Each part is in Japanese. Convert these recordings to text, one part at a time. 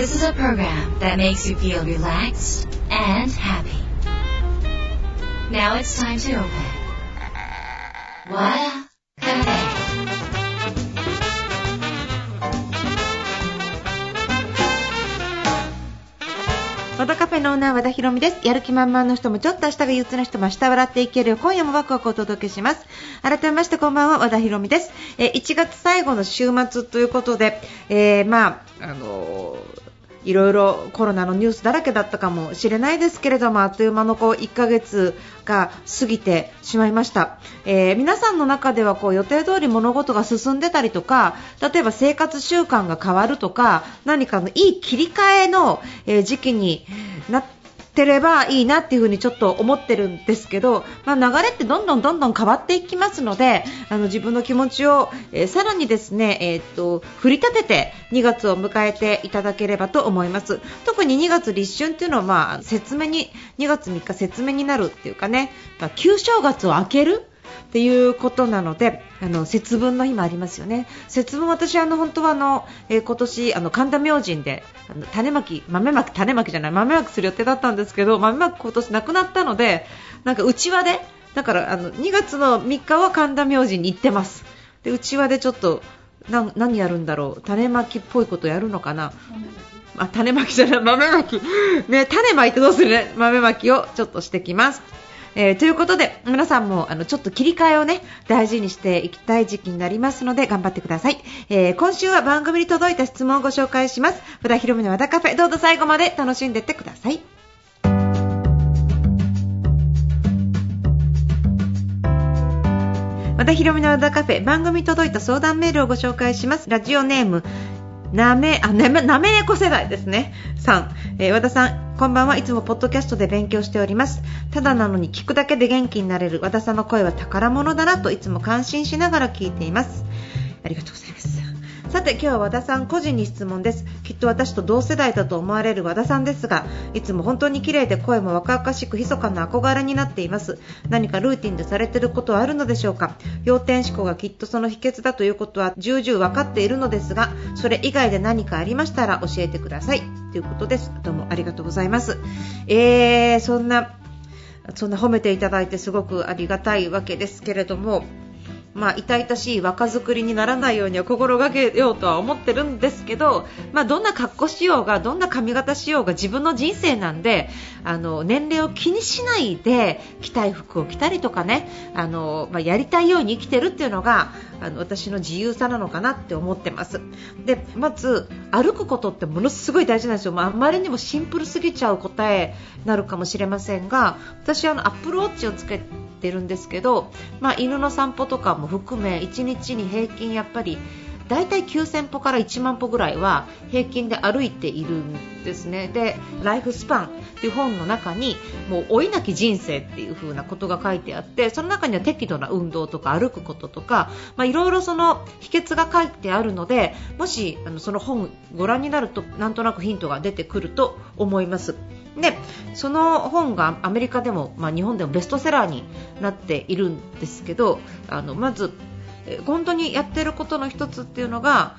This is a program that makes you feel relaxed and happy. Now it's time to open. What Cafe. 和田カフェのオーナー和田博美です。やる気満々の人もちょっと明日が憂鬱な人も明日笑っていけるよ今夜もワクワクお届けします。改めましてこんばんは和田博美です。えー1月最後の週末ということで、えーまあ、あのーいろいろコロナのニュースだらけだったかもしれないですけれどもあっという間のこう1ヶ月が過ぎてしまいました、えー皆さんの中ではこう予定通り物事が進んでたりとか例えば生活習慣が変わるとか何かのいい切り替えの、えー時期になっててればいいなっていうふうにちょっと思ってるんですけど、まあ、流れってどんどんどんどん変わっていきますのであの自分の気持ちを、えーさらにですね、えーっと振り立てて2月を迎えていただければと思います。特に2月立春っていうのは、まあ、説明に2月3日説明になるっていうかね、まあ、旧正月を明けるっていうことなので、あの節分の日もありますよね。節分私あの本当はあの、えー今年あの神田明神であの種まき豆まき種まきじゃない豆まきする予定だったんですけど豆まき今年なくなったのでなんか内輪でだからあの2月の3日は神田明神に行ってます。で内輪でちょっとな何やるんだろう種まきっぽいことやるのかな。あ種まきじゃない豆まきね種まいてどうするね豆まきをちょっとしてきます。えーということで皆さんもあのちょっと切り替えをね大事にしていきたい時期になりますので頑張ってください、えー今週は番組に届いた質問をご紹介します。和田博美の和田カフェどうぞ最後まで楽しんでってください。和田博美の和田カフェ番組に届いた相談メールをご紹介します。ラジオネームなめ、あ、なめ、なめ猫世代ですね。さん、えー和田さん、こんばんはいつもポッドキャストで勉強しております。ただなのに聞くだけで元気になれる和田さんの声は宝物だなといつも感心しながら聞いています。ありがとうございます。さて今日は和田さん個人に質問です。きっと私と同世代だと思われる和田さんですがいつも本当に綺麗で声も若々しく密かな憧れになっています。何かルーティンでされていることはあるのでしょうか？要点思考がきっとその秘訣だということは重々分かっているのですがそれ以外で何かありましたら教えてください。ということです。どうもありがとうございます。えー、そんなそんな褒めていただいてすごくありがたいわけですけれどもまあ、痛々しい若作りにならないようには心がけようとは思ってるんですけど、まあ、どんな格好しようがどんな髪型しようが自分の人生なんであの年齢を気にしないで着たい服を着たりとかねあの、まあ、やりたいように生きてるっていうのがあの私の自由さなのかなって思ってます。でまず歩くことってものすごい大事なんですよ、まあ、あまりにもシンプルすぎちゃう答えになるかもしれませんが私はあのアップルウォッチをつけてるんですけど、まあ、犬の散歩とかも含め1日に平均やっぱり大体9000歩から1万歩ぐらいは平均で歩いているんですねでライフスパンっていう本の中にもう老いなき人生っていう風なことが書いてあってその中には適度な運動とか歩くこととかまあいろいろその秘訣が書いてあるのでもしあのその本ご覧になるとなんとなくヒントが出てくると思います。でその本がアメリカでも、まあ、日本でもベストセラーになっているんですけどあのまず本当にやってることの1つっていうのが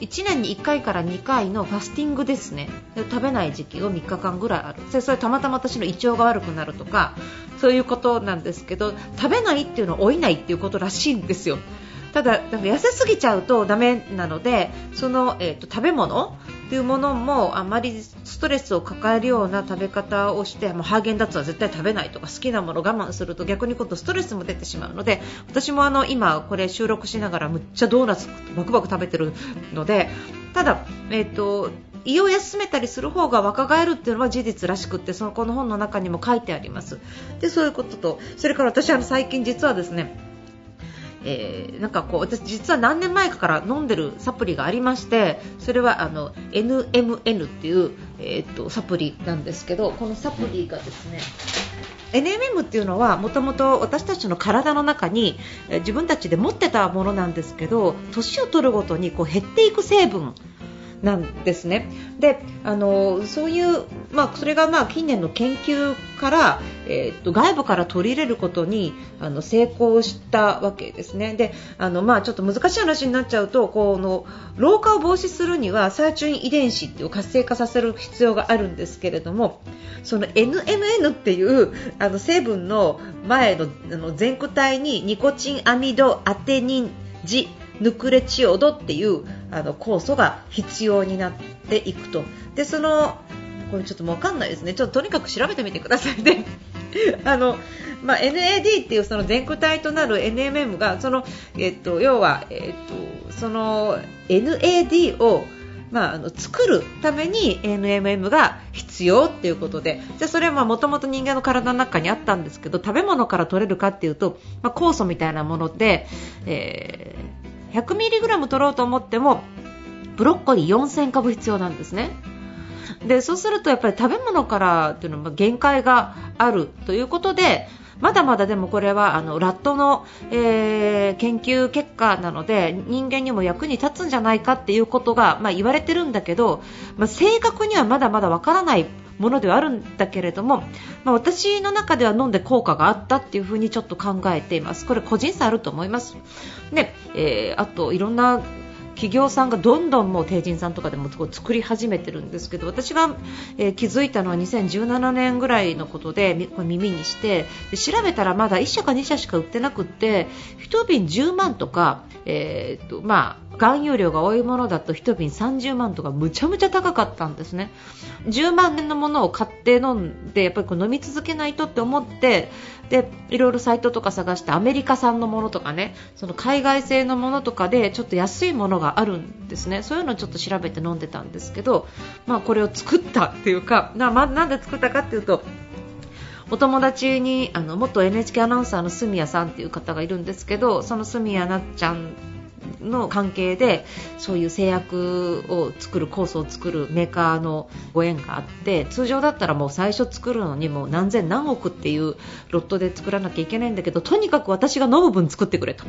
1年に1回から2回のファスティングですね。食べない時期を3日間ぐらいある。それたまたま私の胃腸が悪くなるとかそういうことなんですけど食べないっていうのは老いないっていうことらしいんですよ。ただ、痩せすぎちゃうとダメなのでその、えー、と食べ物いうものもあまりストレスを抱えるような食べ方をしてもうハーゲンダッツは絶対食べないとか好きなものを我慢すると逆に今度ストレスも出てしまうので私もあの今これ収録しながらむっちゃドーナツバクバク食べてるのでただ、えー、と胃を休めたりする方が若返るっていうのは事実らしくってそのこの本の中にも書いてあります。でそういうこととそれから私あの最近実はですねえーなんかこう私実は何年前かから飲んでるサプリがありましてそれはあの NMN っていう、えーっとサプリなんですけどこのサプリがですね NMM っていうのはもともと私たちの体の中にえ自分たちで持ってたものなんですけど年を取るごとにこう減っていく成分なんですね。であのそういう、まあ、それがまあ近年の研究から、えー、っと外部から取り入れることにあの成功したわけですね。であの、まあ、ちょっと難しい話になっちゃうとこの老化を防止するにはサーチュイン遺伝子っていう活性化させる必要があるんですけれどもその NMN っていうあの成分の前のあの全固体にニコチンアミドアテニンジヌクレチオドっていうあの酵素が必要になっていくと。でそのこれちょっとわかんないですね。ちょっととにかく調べてみてくださいね。あの、まあ、NAD っていうその全固体となる NMM がその、えっと、要は、えっと、その NAD をまあ、あの作るために NMM が必要っていうことで。じゃそれはもともと人間の体の中にあったんですけど食べ物から取れるかっていうと、まあ、酵素みたいなもので、えー、100mg 取ろうと思ってもブロッコリー4000株必要なんですね。でそうするとやっぱり食べ物からっていうのは限界があるということでまだまだでもこれはあのラットの、えー、研究結果なので人間にも役に立つんじゃないかっていうことが、まあ、言われてるんだけど、まあ、正確にはまだまだわからないものではあるんだけれども、まあ、私の中では飲んで効果があったっていうふうにちょっと考えています。これ個人差あると思います。で、えー、あといろんな企業さんがどんどんもう帝人さんとかでも作り始めてるんですけど私が、えー、気づいたのは2017年ぐらいのことで耳にして調べたらまだ1社か2社しか売ってなくて1瓶10万とか、えー、っとまあ含有量が多いものだと1瓶30万とかむちゃむちゃ高かったんですね。10万円のものを買って飲んでやっぱりこう飲み続けないとって思ってでいろいろサイトとか探してアメリカ産のものとかねその海外製のものとかでちょっと安いものがあるんですね。そういうのをちょっと調べて飲んでたんですけど、まあ、これを作ったっていうかな,、まなんで作ったかっていうとお友達にあの元 NHK アナウンサーの角谷さんっていう方がいるんですけどその角谷なっちゃんの関係でそういう製薬を作る酵素を作るメーカーのご縁があって通常だったらもう最初作るのにもう何千何億っていうロットで作らなきゃいけないんだけどとにかく私が飲む分作ってくれと。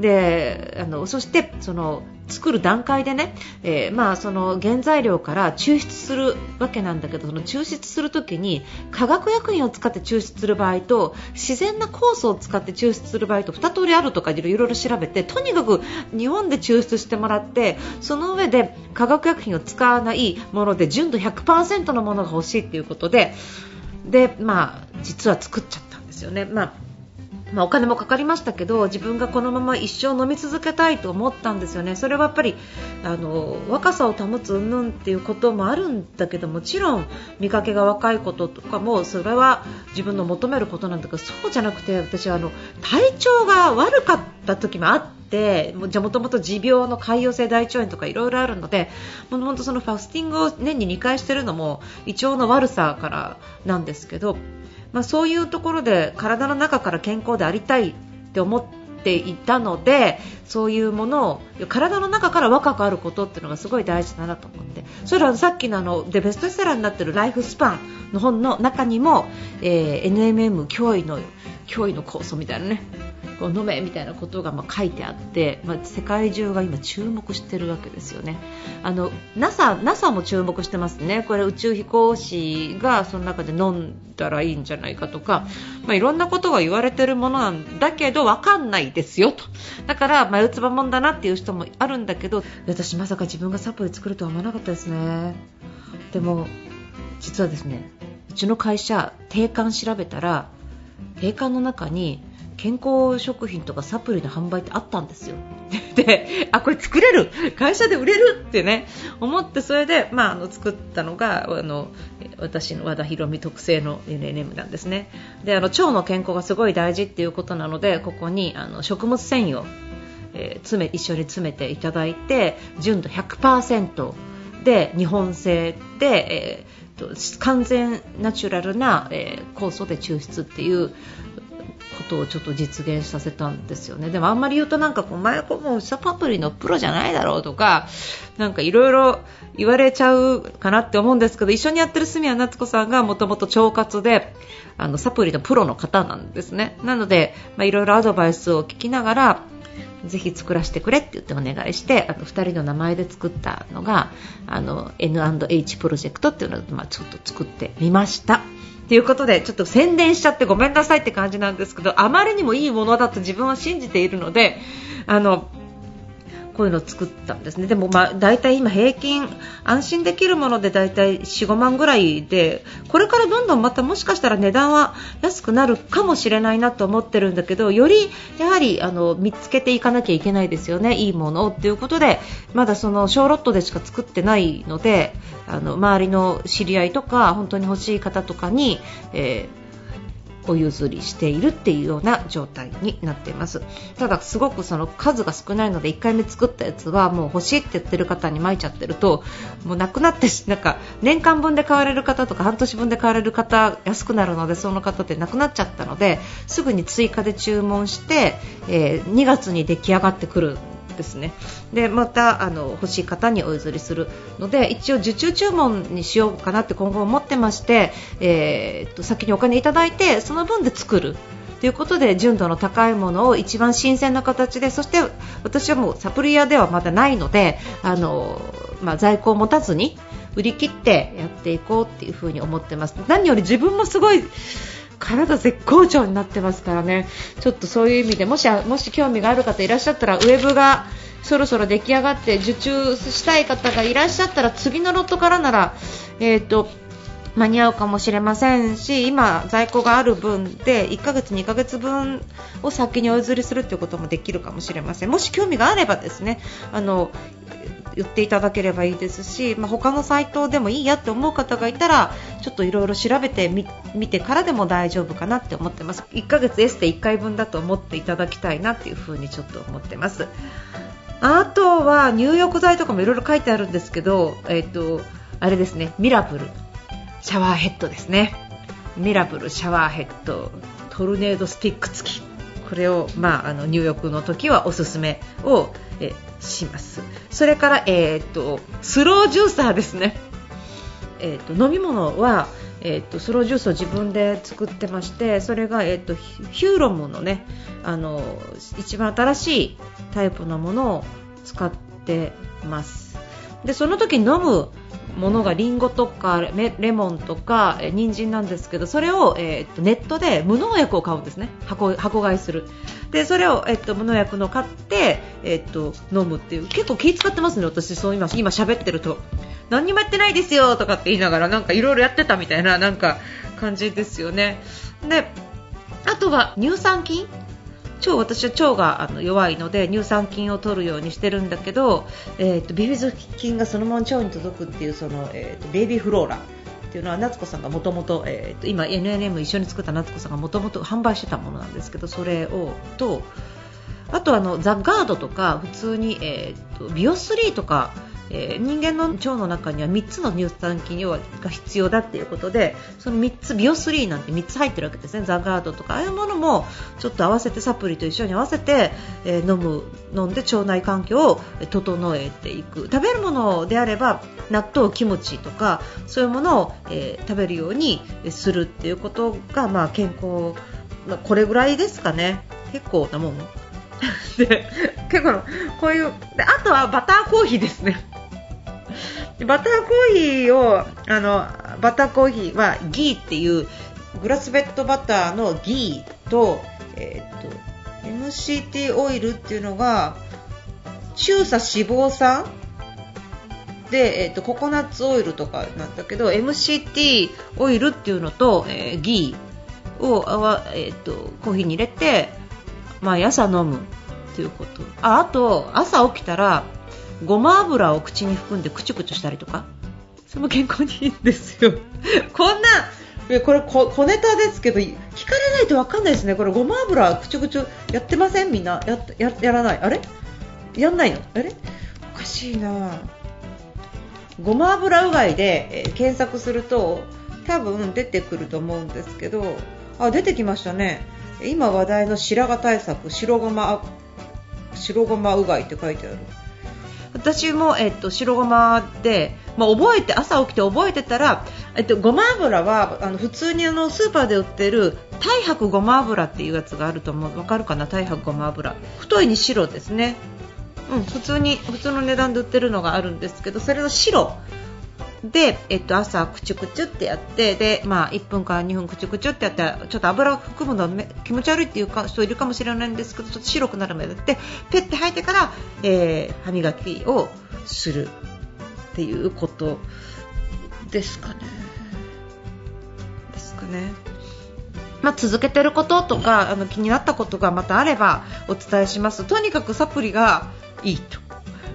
であのそしてその作る段階でね、えー、まあ、その原材料から抽出するわけなんだけどその抽出するときに化学薬品を使って抽出する場合と自然な酵素を使って抽出する場合と2通りあるとかいろいろ調べてとにかく日本で抽出してもらってその上で化学薬品を使わないもので純度100%のものが欲しいということでで、まあ、実は作っちゃったんですよね。まあまあ、お金もかかりましたけど自分がこのまま一生飲み続けたいと思ったんですよね、それはやっぱりあの若さを保つ云々っていうこともあるんだけどもちろん見かけが若いこととかもそれは自分の求めることなんだけどそうじゃなくて私はあの体調が悪かった時もあってじゃもともと持病の潰瘍性大腸炎とかいろいろあるのでもともとそのファスティングを年に2回してるのも胃腸の悪さからなんですけどまあ、そういうところで体の中から健康でありたいって思っていたのでそういうものを体の中から若くあることっていうのがすごい大事だなと思って。それはさっきのあのでベストセラーになってるライフスパンの本の中にも、えー、NMM 脅威の脅威の酵素みたいなねこう飲めみたいなことがま書いてあって、まあ、世界中が今注目してるわけですよね。あの NASA, NASA も注目してますね。これ宇宙飛行士がその中で飲んだらいいんじゃないかとか、まあ、いろんなことが言われてるものなんだけど分かんないですよと。だから眉唾もんだなっていう人もあるんだけど、私まさか自分がサプリ作るとは思わなかったですね。でも実はですね、うちの会社定款調べたら定款の中に健康食品とかサプリの販売ってあったんですよ。で、あ、これ作れる会社で売れるってね、思ってそれで、まあ、あの作ったのがあの私の和田博美特製の NNM なんですね。で、あの腸の健康がすごい大事っていうことなので、ここにあの食物繊維を、えー、詰め一緒に詰めていただいて、純度100%で日本製で、えー、完全ナチュラルな、えー、酵素で抽出っていうことをちょっと実現させたんですよね。でもあんまり言うとなんかこう前もう下パプリのプロじゃないだろうとか、なんかいろいろ言われちゃうかなって思うんですけど、一緒にやってる住谷夏子さんがもともと腸活で、あのサプリのプロの方なんですね。なので、いろいろアドバイスを聞きながら、ぜひ作らせてくれって言ってお願いしてあと2人の名前で作ったのがあの N&H プロジェクトっていうのを、まあ、ちょっと作ってみました。ということでちょっと宣伝しちゃってごめんなさいって感じなんですけどあまりにもいいものだと自分は信じているのであのこういうのを作ったんですね。でもまあ大体今平均安心できるもので大体45万ぐらいでこれからどんどんまたもしかしたら値段は安くなるかもしれないなと思ってるんだけどよりやはりあの見つけていかなきゃいけないですよね。いいものをということでまだその小ロットでしか作ってないのであの周りの知り合いとか本当に欲しい方とかに、えーお譲りしているっていうような状態になっています。ただすごくその数が少ないので1回目作ったやつはもう欲しいって言ってる方に巻いちゃってるともうなくなってなんか年間分で買われる方とか半年分で買われる方安くなるのでその方ってなくなっちゃったのですぐに追加で注文して、えー、2月に出来上がってくるですね。でまたあの欲しい方にお譲りするので一応受注注文にしようかなって今後思ってまして、えー、と先にお金いただいてその分で作る。ということで純度の高いものを一番新鮮な形でそして私はもうサプリ屋ではまだないのであの、まあ、在庫を持たずに売り切ってやっていこうっていうふに思ってます。何より自分もすごい体絶好調になってますからね。ちょっとそういう意味でもしもし興味がある方いらっしゃったらウェブがそろそろ出来上がって受注したい方がいらっしゃったら次のロットからなら、えーと、間に合うかもしれませんし今、在庫がある分で1ヶ月、2ヶ月分を先にお譲りするということもできるかもしれません。もし興味があればですねあの言っていただければいいですし、まあ、他のサイトでもいいやって思う方がいたらちょっといろいろ調べてみてからでも大丈夫かなって思ってます。1ヶ月エステ1回分だと思っていただきたいなっていう風にちょっと思ってます。あとは入浴剤とかもいろいろ書いてあるんですけど、えっ、ー、とあれですねミラブルシャワーヘッドですね。ミラブルシャワーヘッドトルネードスティック付き。これを、まあ、あの入浴の時はおすすめをえします。それから、えーと、スロージューサーですね、えーと、飲み物は、えーと、スロージュースを自分で作ってましてそれが、えー、とヒューロムのねあの一番新しいタイプのものを使ってます。でその時飲むものがリンゴとかレモンとか人参なんですけどそれを、えー、とネットで無農薬を買うんですね。箱箱買いする。でそれを、えっと、無農薬の買って、えっと、飲むっていう。結構気使ってますね、私。そう今今喋ってると。何にもやってないですよとかって言いながらなんかいろいろやってたみたいななんか感じですよね。であとは乳酸菌。腸私は腸があの弱いので乳酸菌を取るようにしてるんだけど、えーと、ビフィズ菌がそのまま腸に届くっていうその、えーと、ベイビーフローラっていうのは夏子さんがもともと今 NNM 一緒に作った夏子さんがもともと販売してたものなんですけどそれをとあとあのザ・ガードとか普通に、えーと、ビオスリーとかえー、人間の腸の中には3つの乳酸菌が必要だっていうことでその3つビオスリーなんて3つ入ってるわけですねザガードとかああいうものもちょっと合わせてサプリと一緒に合わせて、えー、飲む飲んで腸内環境を整えていく。食べるものであれば納豆、キムチとかそういうものを、えー、食べるようにするっていうことが、まあ、健康、まあ、これぐらいですかね。結構なもん で結構こういうであとはバターコーヒーですね。バターコーヒーをあのバターコーヒーはギーっていうグラスベッドバターのギーと,、えーと、MCT オイルっていうのが中鎖脂肪酸で、えーと、ココナッツオイルとかなんだけど MCT オイルっていうのと、えー、ギーをあわ、えーと、とコーヒーに入れて毎朝飲むということ。ああと朝起きたらごま油を口に含んでくちゅくちゅしたりとかそれも健康にいいんですよ。こんなこれ小小ネタですけど聞かれないと分かんないですね。これごま油くちゅくちゅやってません？みんな。やややらない？あれ？やんないの？あれ？おかしいな。ごま油うがいで、え、検索すると多分出てくると思うんですけどあ出てきましたね。今話題の白髪対策白ごま白ごまうがいって書いてある。私も、えっと、白ごまで、まあ、覚えて朝起きて覚えてたら、えっと、ごま油はあの普通にあのスーパーで売ってる太白ごま油っていうやつがあると思う。わかるかな？太白ごま油。太いに白ですね。うん普通に普通の値段で売ってるのがあるんですけどそれの白。で、えっと、朝くちゅくちゅってやってで、まあ、1分から2分くちゅくちゅってやってちょっと油を含むのは気持ち悪いっていうか人いるかもしれないんですけどちょっと白くなるまでやってペッて吐いてから、えー、歯磨きをするっていうことですかね。ですかね。まあ、続けてることとかあの気になったことがまたあればお伝えします。とにかくサプリがいいと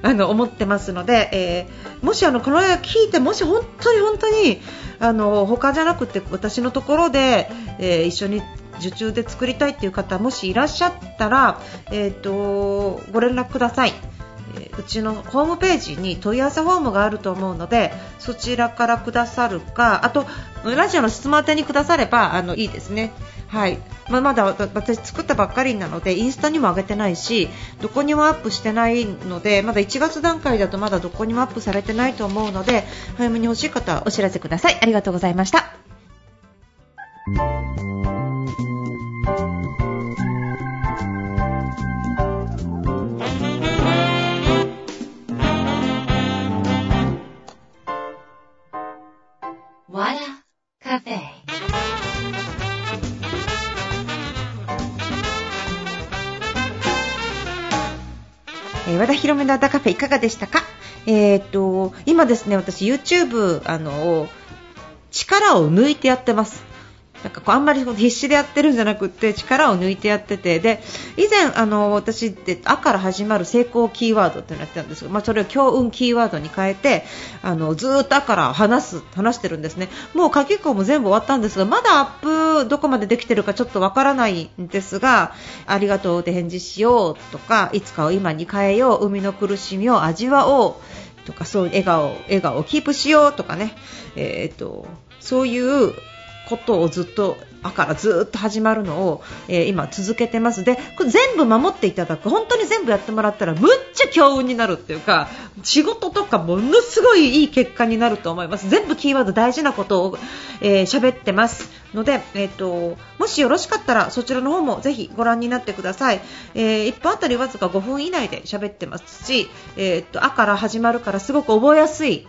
あの思ってますので、えー、もしあのこの映画聞いてもし本当に本当にあの他じゃなくて私のところで、えー、一緒に受注で作りたいっていう方もしいらっしゃったら、えーと、ご連絡ください。うちのホームページに問い合わせフォームがあると思うのでそちらからくださるかあとラジオの質問宛てにくださればあのいいですね。はいまあ、まだ私作ったばっかりなのでインスタにも上げてないしどこにもアップしてないのでまだ1月段階だとまだどこにもアップされてないと思うので早めに欲しい方はお知らせくださいありがとうございました。えー、和田広めのアダカフェいかがでしたか？えー、っと、今ですね、私 YouTube、あの、力を抜いてやってます。なんかこうあんまり必死でやってるんじゃなくて力を抜いてやっててで以前あの私って「あ」から始まる成功キーワードっていうのやってたんですが、まあ、それを強運キーワードに変えてあのずっと「あ」から話す話してるんですね。もう書き込も全部終わったんですがまだアップどこまでできてるかちょっとわからないんですがありがとうで返事しようとかいつかを今に変えよう海の苦しみを味わおうとかそう笑顔笑顔をキープしようとかね、えーとそういうことをずっとあからずっと始まるのを、えー、今続けてます。でこれ全部守っていただく。本当に全部やってもらったらむっちゃ強運になるっていうか仕事とかものすごいいい結果になると思います。全部キーワード大事なことを喋、えー、ってます。ので、えーと、もしよろしかったらそちらの方もぜひご覧になってください、えー、1分あたりわずか5分以内で喋ってますし、えーと、あから始まるからすごく覚えやすい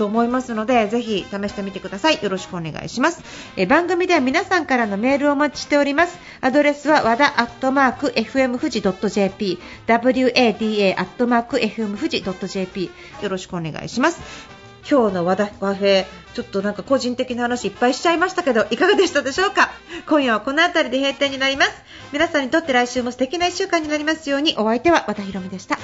と思いますのでぜひ試してみてください。よろしくお願いします。え番組では皆さんからのメールをお待ちしております。アドレスは和田アットマーク FM 富士 .jp wada アットマーク FM 富士 .jp よろしくお願いします。今日の和田和平ちょっとなんか個人的な話いっぱいしちゃいましたけどいかがでしたでしょうか？今夜はこの辺りで閉店になります。皆さんにとって来週も素敵な1週間になりますように。お相手は和田博美でした。